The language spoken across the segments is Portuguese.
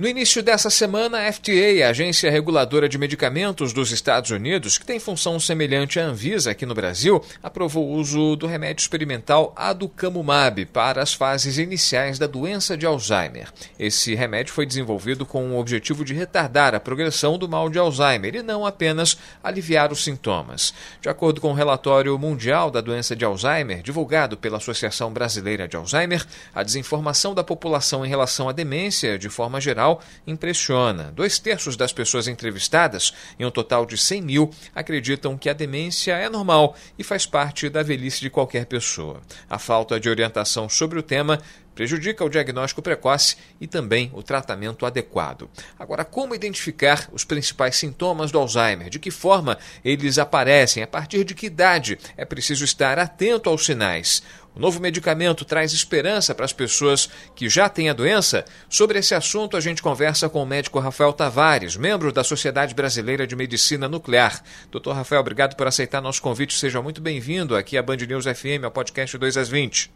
No início dessa semana, a FDA, a Agência Reguladora de Medicamentos dos Estados Unidos, que tem função semelhante à Anvisa aqui no Brasil, aprovou o uso do remédio experimental Aducanumab para as fases iniciais da doença de Alzheimer. Esse remédio foi desenvolvido com o objetivo de retardar a progressão do mal de Alzheimer e não apenas aliviar os sintomas. De acordo com o relatório mundial da doença de Alzheimer, divulgado pela Associação Brasileira de Alzheimer, a desinformação da população em relação à demência, de forma geral, impressiona. Dois terços das pessoas entrevistadas, em um total de 100 mil, acreditam que a demência é normal e faz parte da velhice de qualquer pessoa. A falta de orientação sobre o tema prejudica o diagnóstico precoce e também o tratamento adequado. Agora, como identificar os principais sintomas do Alzheimer? De que forma eles aparecem? A partir de que idade é preciso estar atento aos sinais? O novo medicamento traz esperança para as pessoas que já têm a doença? Sobre esse assunto, a gente conversa com o médico Rafael Tavares, membro da Sociedade Brasileira de Medicina Nuclear. Doutor Rafael, obrigado por aceitar nosso convite. Seja muito bem-vindo aqui à Band News FM, ao podcast 2 às 20.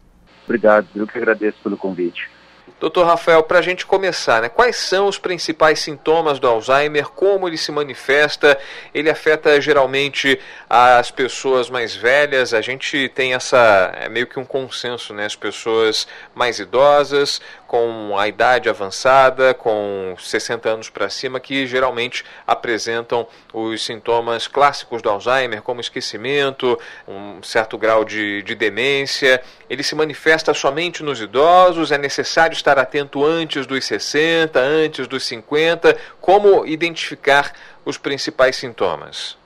Obrigado, eu que agradeço pelo convite. Doutor Rafael, para a gente começar, né, quais são os principais sintomas do Alzheimer? Como ele se manifesta? Ele afeta geralmente as pessoas mais velhas? A gente tem essa, é meio que um consenso, né? As pessoas mais idosas, com a idade avançada, com 60 anos para cima, que geralmente apresentam os sintomas clássicos do Alzheimer, como esquecimento, um certo grau de, de demência. Ele se manifesta somente nos idosos? É necessário estar atento antes dos 60, antes dos 50? Como identificar os principais sintomas?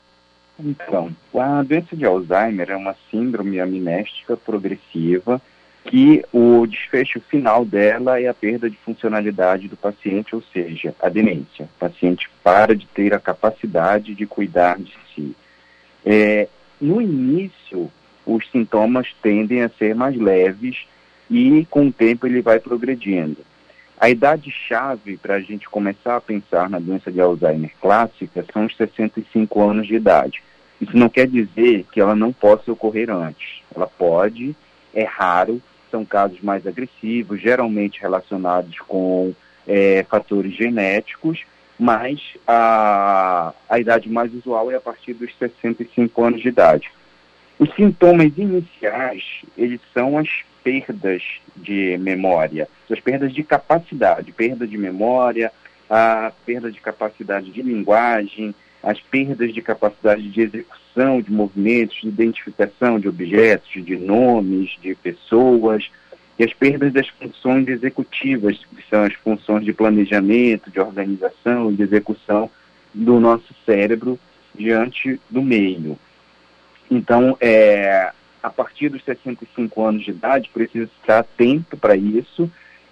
Então, a doença de Alzheimer é uma síndrome amnéstica progressiva que o desfecho final dela é a perda de funcionalidade do paciente, ou seja, a demência. O paciente para de ter a capacidade de cuidar de si. É, no início, os sintomas tendem a ser mais leves e, com o tempo, ele vai progredindo. A idade-chave para a gente começar a pensar na doença de Alzheimer clássica são os 65 anos de idade. Isso não quer dizer que ela não possa ocorrer antes. Ela pode, é raro, são casos mais agressivos, geralmente relacionados com é, fatores genéticos, mas a, a idade mais usual é a partir dos 65 anos de idade. Os sintomas iniciais, eles são as perdas de memória, as perdas de capacidade, perda de memória, a perda de capacidade de linguagem, as perdas de capacidade de execução de movimentos, de identificação de objetos, de nomes, de pessoas, e as perdas das funções executivas, que são as funções de planejamento, de organização, de execução do nosso cérebro diante do meio. Então, é, a partir dos 65 anos de idade, precisa estar atento para isso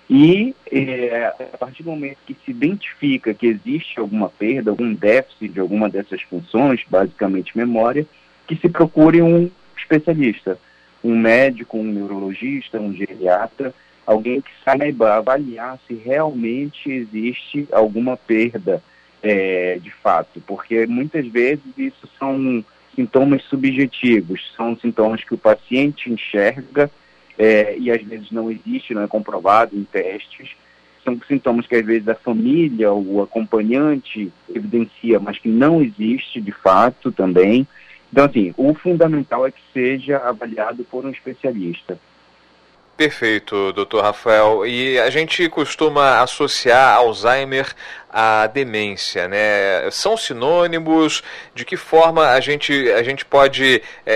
e é, a partir do momento que se identifica que existe alguma perda, algum déficit de alguma dessas funções, basicamente memória, que se procure um especialista, um médico, um neurologista, um geriatra, alguém que saiba avaliar se realmente existe alguma perda é, de fato, porque muitas vezes isso são sintomas subjetivos, são sintomas que o paciente enxerga é, e às vezes não existe, não é comprovado em testes. São sintomas que às vezes a família, o acompanhante evidencia, mas que não existe de fato também. Então, assim, o fundamental é que seja avaliado por um especialista. Perfeito, doutor Rafael. E a gente costuma associar Alzheimer à demência, né? São sinônimos? De que forma a gente, a gente pode é,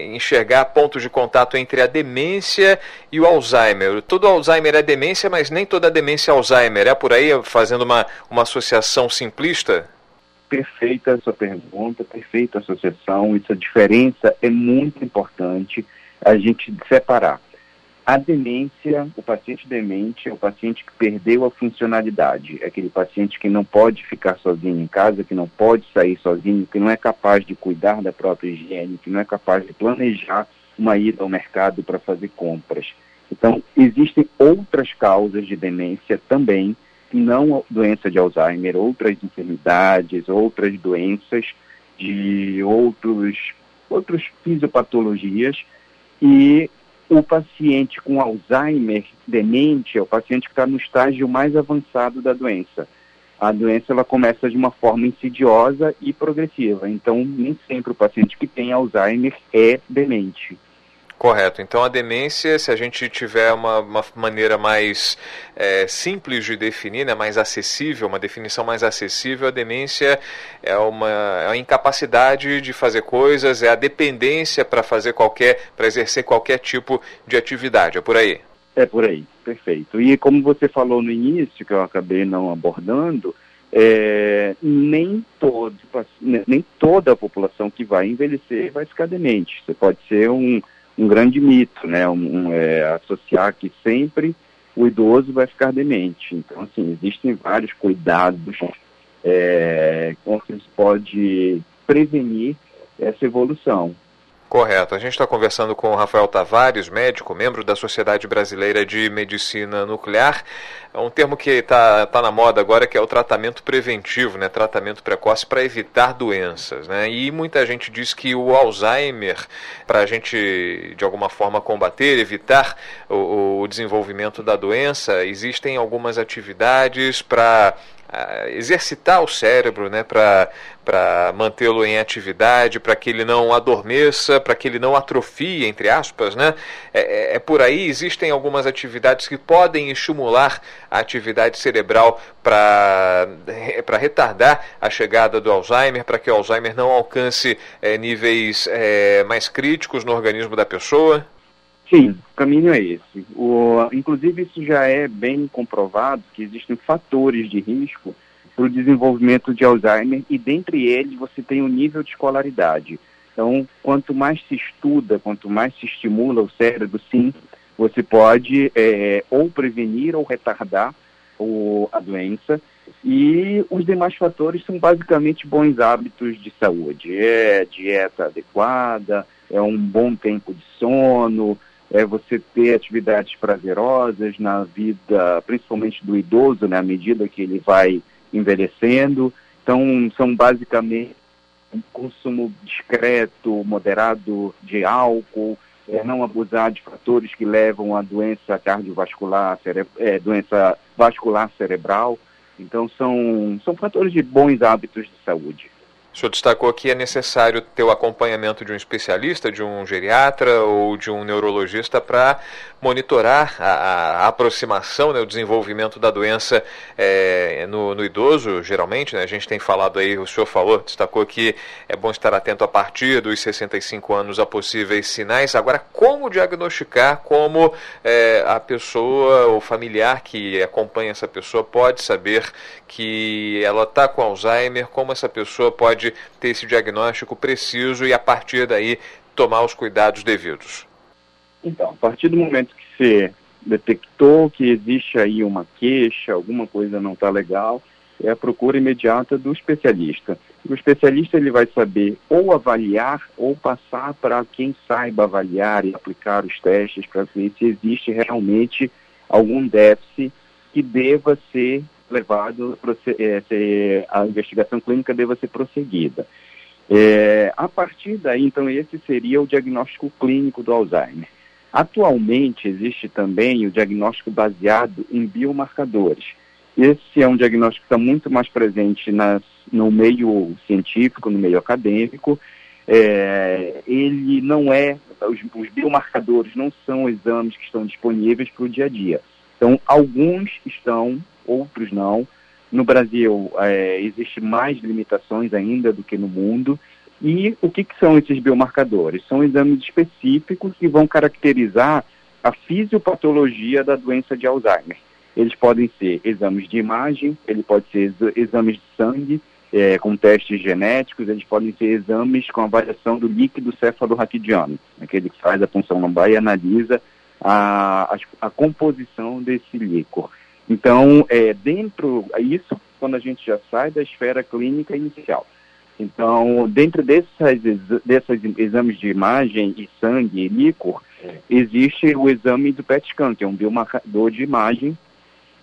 é, enxergar pontos de contato entre a demência e o Alzheimer? Todo Alzheimer é demência, mas nem toda demência é Alzheimer. É por aí, fazendo uma, uma associação simplista? Perfeita a sua pergunta, perfeita associação. Essa diferença é muito importante a gente separar a demência, o paciente demente é o paciente que perdeu a funcionalidade, é aquele paciente que não pode ficar sozinho em casa, que não pode sair sozinho, que não é capaz de cuidar da própria higiene, que não é capaz de planejar uma ida ao mercado para fazer compras. Então, existem outras causas de demência também, não doença de Alzheimer, outras enfermidades, outras doenças de outros, outros fisiopatologias e o paciente com Alzheimer demente é o paciente que está no estágio mais avançado da doença. A doença ela começa de uma forma insidiosa e progressiva, então nem sempre o paciente que tem Alzheimer é demente. Correto. Então a demência, se a gente tiver uma, uma maneira mais é, simples de definir, né, mais acessível, uma definição mais acessível, a demência é uma, é uma incapacidade de fazer coisas, é a dependência para fazer qualquer, para exercer qualquer tipo de atividade. É por aí. É por aí, perfeito. E como você falou no início, que eu acabei não abordando, é, nem, todo, nem toda a população que vai envelhecer vai ficar demente. Você pode ser um um grande mito, né? Um, um, é, associar que sempre o idoso vai ficar demente. Então, assim, existem vários cuidados é, como se pode prevenir essa evolução. Correto. A gente está conversando com o Rafael Tavares, médico, membro da Sociedade Brasileira de Medicina Nuclear. É um termo que está tá na moda agora, que é o tratamento preventivo, né? tratamento precoce para evitar doenças. Né? E muita gente diz que o Alzheimer, para a gente de alguma forma combater, evitar o, o desenvolvimento da doença, existem algumas atividades para exercitar o cérebro né, para mantê-lo em atividade, para que ele não adormeça, para que ele não atrofie, entre aspas. Né? É, é, é, por aí, existem algumas atividades que podem estimular a atividade cerebral para retardar a chegada do Alzheimer, para que o Alzheimer não alcance é, níveis é, mais críticos no organismo da pessoa. Sim, o caminho é esse. O, inclusive, isso já é bem comprovado que existem fatores de risco para o desenvolvimento de Alzheimer e, dentre eles, você tem o nível de escolaridade. Então, quanto mais se estuda, quanto mais se estimula o cérebro, sim, você pode é, ou prevenir ou retardar o, a doença. E os demais fatores são basicamente bons hábitos de saúde. É dieta adequada, é um bom tempo de sono, é você ter atividades prazerosas na vida, principalmente do idoso, né, à medida que ele vai envelhecendo. Então, são basicamente um consumo discreto, moderado de álcool, é, não abusar de fatores que levam à doença cardiovascular, é, doença vascular cerebral. Então, são, são fatores de bons hábitos de saúde. Senhor destacou que é necessário ter o acompanhamento de um especialista, de um geriatra ou de um neurologista para monitorar a, a aproximação, né, o desenvolvimento da doença é, no, no, idoso, geralmente. Né, a gente tem falado aí, o senhor falou, destacou que é bom estar atento a partir dos 65 anos a possíveis sinais. Agora, como diagnosticar, como é, a pessoa, o familiar que acompanha essa pessoa pode saber que ela está com Alzheimer, como essa pessoa pode ter esse diagnóstico preciso e, a partir daí, tomar os cuidados devidos? Então, a partir do momento que você detectou que existe aí uma queixa, alguma coisa não está legal, é a procura imediata do especialista. O especialista ele vai saber ou avaliar ou passar para quem saiba avaliar e aplicar os testes para ver se existe realmente algum déficit que deva ser levado, é, a investigação clínica deva ser prosseguida. É, a partir daí, então, esse seria o diagnóstico clínico do Alzheimer. Atualmente, existe também o diagnóstico baseado em biomarcadores. Esse é um diagnóstico que está muito mais presente nas, no meio científico, no meio acadêmico. É, ele não é, os, os biomarcadores não são exames que estão disponíveis para o dia a dia. Então, alguns estão outros não. No Brasil, é, existe mais limitações ainda do que no mundo. E o que, que são esses biomarcadores? São exames específicos que vão caracterizar a fisiopatologia da doença de Alzheimer. Eles podem ser exames de imagem, ele pode ser exames de sangue, é, com testes genéticos, eles podem ser exames com avaliação do líquido cefalorraquidiano, aquele que faz a punção lombar e analisa a, a, a composição desse líquor. Então, é, dentro, isso quando a gente já sai da esfera clínica inicial. Então, dentro desses, desses exames de imagem e sangue e líquor, existe o exame do PET scan, que é um biomarcador de imagem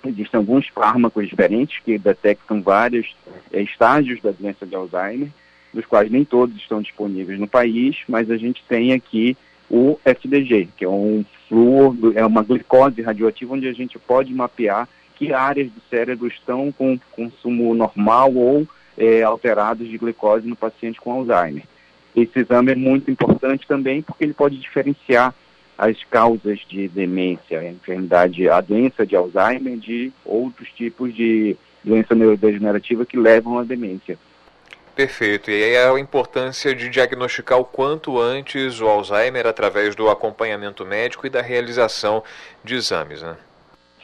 Existem alguns fármacos diferentes que detectam vários é, estágios da doença de Alzheimer, dos quais nem todos estão disponíveis no país, mas a gente tem aqui o FDG, que é um flúor, é uma glicose radioativa onde a gente pode mapear que áreas do cérebro estão com consumo normal ou é, alterados de glicose no paciente com Alzheimer. Esse exame é muito importante também porque ele pode diferenciar as causas de demência, a enfermidade, a doença de Alzheimer de outros tipos de doença neurodegenerativa que levam à demência. Perfeito. E aí é a importância de diagnosticar o quanto antes o Alzheimer através do acompanhamento médico e da realização de exames, né?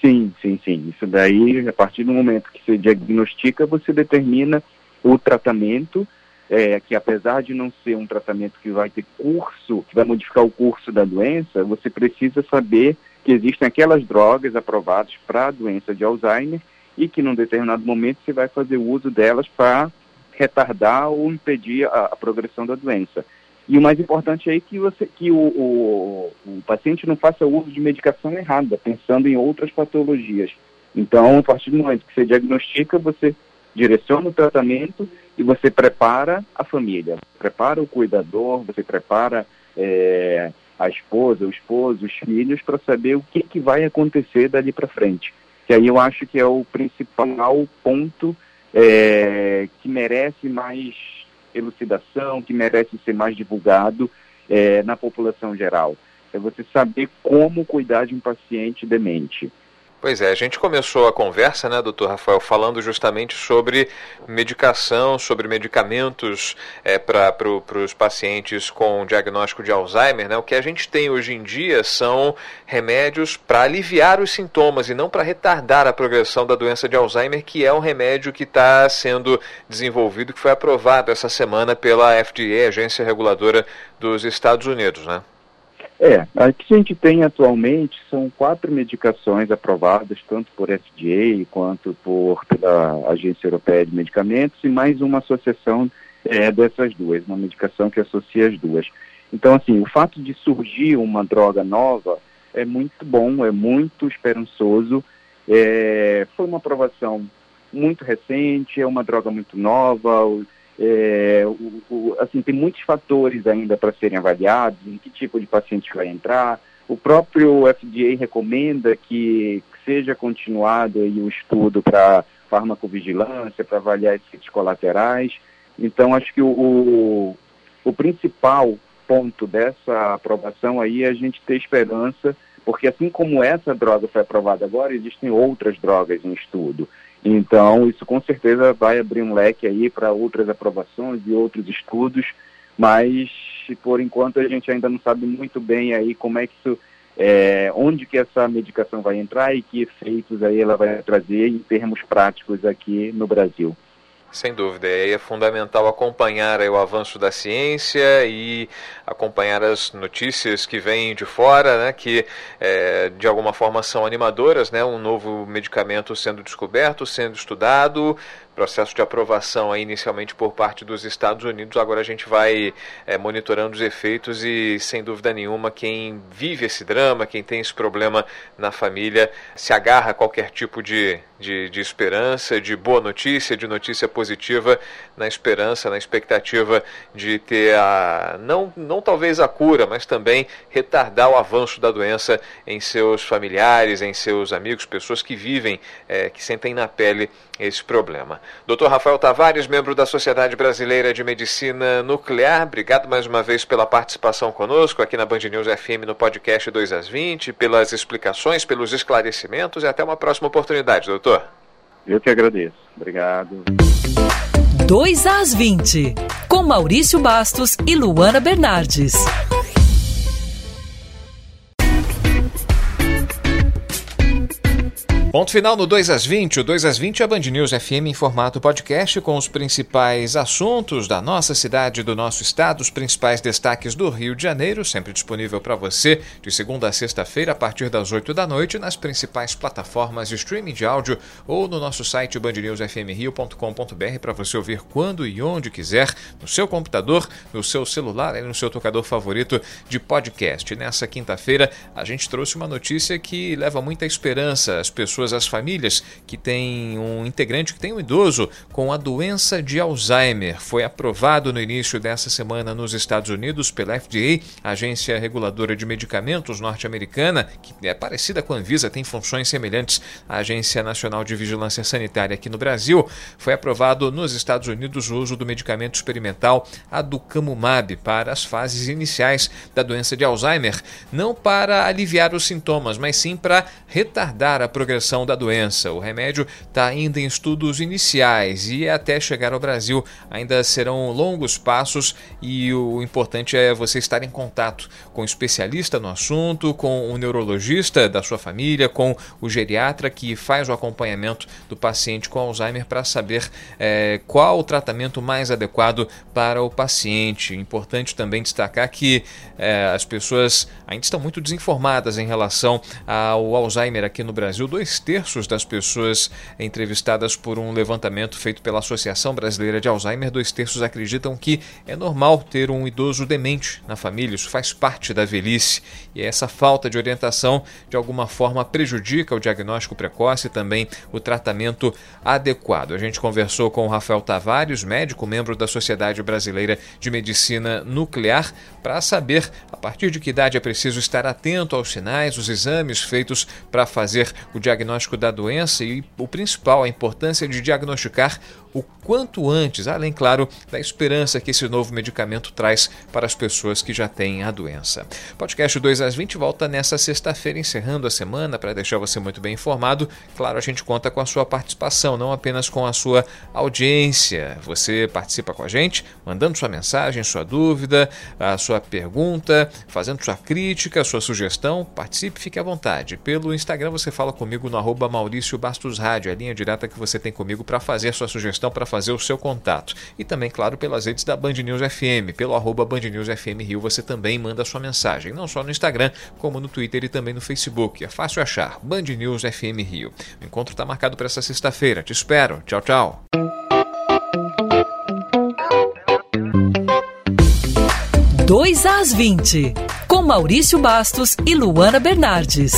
Sim, sim, sim. Isso daí, a partir do momento que se diagnostica, você determina o tratamento, é, que apesar de não ser um tratamento que vai ter curso, que vai modificar o curso da doença, você precisa saber que existem aquelas drogas aprovadas para a doença de Alzheimer e que num determinado momento você vai fazer uso delas para retardar ou impedir a, a, progressão da doença. E o mais importante é que, você, que o, o, o paciente não faça uso de medicação errada, pensando em outras patologias. Então, a partir do momento que você diagnostica, você direciona o tratamento e você prepara a família, prepara o cuidador, você prepara é, a esposa, o esposo, os filhos para saber o que, que vai acontecer dali para frente. Que aí eu acho que é o principal ponto é, que merece mais elucidação, que merece ser mais divulgado é, na população geral. É você saber como cuidar de um paciente demente. Pois é, a gente começou a conversa, né, doutor Rafael, falando justamente sobre medicação, sobre medicamentos é, para pro, os pacientes com diagnóstico de Alzheimer. Né? O que a gente tem hoje em dia são remédios para aliviar os sintomas e não para retardar a progressão da doença de Alzheimer, que é um remédio que está sendo desenvolvido, que foi aprovado essa semana pela FDA, Agência Reguladora dos Estados Unidos. Né? É, a que a gente tem atualmente são quatro medicações aprovadas, tanto por FDA quanto por, pela Agência Europeia de Medicamentos, e mais uma associação é, dessas duas, uma medicação que associa as duas. Então, assim, o fato de surgir uma droga nova é muito bom, é muito esperançoso. É, foi uma aprovação muito recente, é uma droga muito nova, é, o, o, assim, tem muitos fatores ainda para serem avaliados, em que tipo de paciente vai entrar. O próprio FDA recomenda que seja continuado aí o estudo para farmacovigilância, para avaliar efeitos colaterais. Então, acho que o, o, o principal ponto dessa aprovação aí é a gente ter esperança, porque assim como essa droga foi aprovada agora, existem outras drogas em estudo. Então, isso com certeza vai abrir um leque aí para outras aprovações e outros estudos, mas por enquanto a gente ainda não sabe muito bem aí como é que isso, é, onde que essa medicação vai entrar e que efeitos aí ela vai trazer em termos práticos aqui no Brasil. Sem dúvida, e é fundamental acompanhar o avanço da ciência e acompanhar as notícias que vêm de fora, né, que é, de alguma forma são animadoras, né, um novo medicamento sendo descoberto, sendo estudado, processo de aprovação aí inicialmente por parte dos Estados Unidos. Agora a gente vai é, monitorando os efeitos e, sem dúvida nenhuma, quem vive esse drama, quem tem esse problema na família, se agarra a qualquer tipo de, de, de esperança, de boa notícia, de notícia positiva, na esperança, na expectativa de ter a, não, não talvez a cura, mas também retardar o avanço da doença em seus familiares, em seus amigos, pessoas que vivem, é, que sentem na pele esse problema. Dr. Rafael Tavares, membro da Sociedade Brasileira de Medicina Nuclear, obrigado mais uma vez pela participação conosco aqui na Band News FM no podcast 2 às 20, pelas explicações, pelos esclarecimentos e até uma próxima oportunidade, doutor. Eu que agradeço. Obrigado. 2 às 20, com Maurício Bastos e Luana Bernardes. Ponto final no 2 às 20. O 2 às 20 é a Band News FM em formato podcast com os principais assuntos da nossa cidade, do nosso estado, os principais destaques do Rio de Janeiro, sempre disponível para você de segunda a sexta-feira a partir das 8 da noite nas principais plataformas de streaming de áudio ou no nosso site bandnewsfmrio.com.br para você ouvir quando e onde quiser, no seu computador, no seu celular e no seu tocador favorito de podcast. Nessa quinta-feira, a gente trouxe uma notícia que leva muita esperança às pessoas pessoas, as famílias que têm um integrante, que tem um idoso com a doença de Alzheimer. Foi aprovado no início dessa semana nos Estados Unidos pela FDA, agência reguladora de medicamentos norte-americana, que é parecida com a Anvisa, tem funções semelhantes à Agência Nacional de Vigilância Sanitária aqui no Brasil. Foi aprovado nos Estados Unidos o uso do medicamento experimental aducanumab para as fases iniciais da doença de Alzheimer, não para aliviar os sintomas, mas sim para retardar a progressão da doença. O remédio está ainda em estudos iniciais e até chegar ao Brasil ainda serão longos passos e o importante é você estar em contato com o um especialista no assunto, com o um neurologista da sua família, com o geriatra que faz o acompanhamento do paciente com Alzheimer para saber é, qual o tratamento mais adequado para o paciente. Importante também destacar que é, as pessoas ainda estão muito desinformadas em relação ao Alzheimer aqui no Brasil. Dois terços das pessoas entrevistadas por um levantamento feito pela Associação Brasileira de Alzheimer, dois terços acreditam que é normal ter um idoso demente na família, isso faz parte da velhice e essa falta de orientação de alguma forma prejudica o diagnóstico precoce e também o tratamento adequado. A gente conversou com o Rafael Tavares, médico, membro da Sociedade Brasileira de Medicina Nuclear, para saber a partir de que idade é preciso estar atento aos sinais, os exames feitos para fazer o diagnóstico da doença e o principal, a importância de diagnosticar o quanto antes, além, claro, da esperança que esse novo medicamento traz para as pessoas que já têm a doença. Podcast 2 às 20 volta nessa sexta-feira, encerrando a semana, para deixar você muito bem informado. Claro, a gente conta com a sua participação, não apenas com a sua audiência. Você participa com a gente, mandando sua mensagem, sua dúvida, a sua pergunta, fazendo sua crítica, sua sugestão. Participe, fique à vontade. Pelo Instagram você fala comigo no arroba Maurício Bastos Rádio, a linha direta que você tem comigo para fazer sua sugestão para fazer o seu contato. E também, claro, pelas redes da Band News FM. Pelo arroba Band News FM Rio você também manda sua mensagem, não só no Instagram, como no Twitter e também no Facebook. É fácil achar, Band News FM Rio. O encontro está marcado para essa sexta-feira. Te espero. Tchau, tchau. Dois às 20, com Maurício Bastos e Luana Bernardes.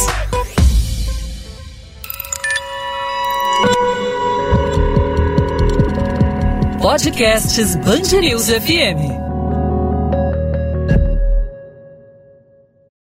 Podcasts Bangerils FM.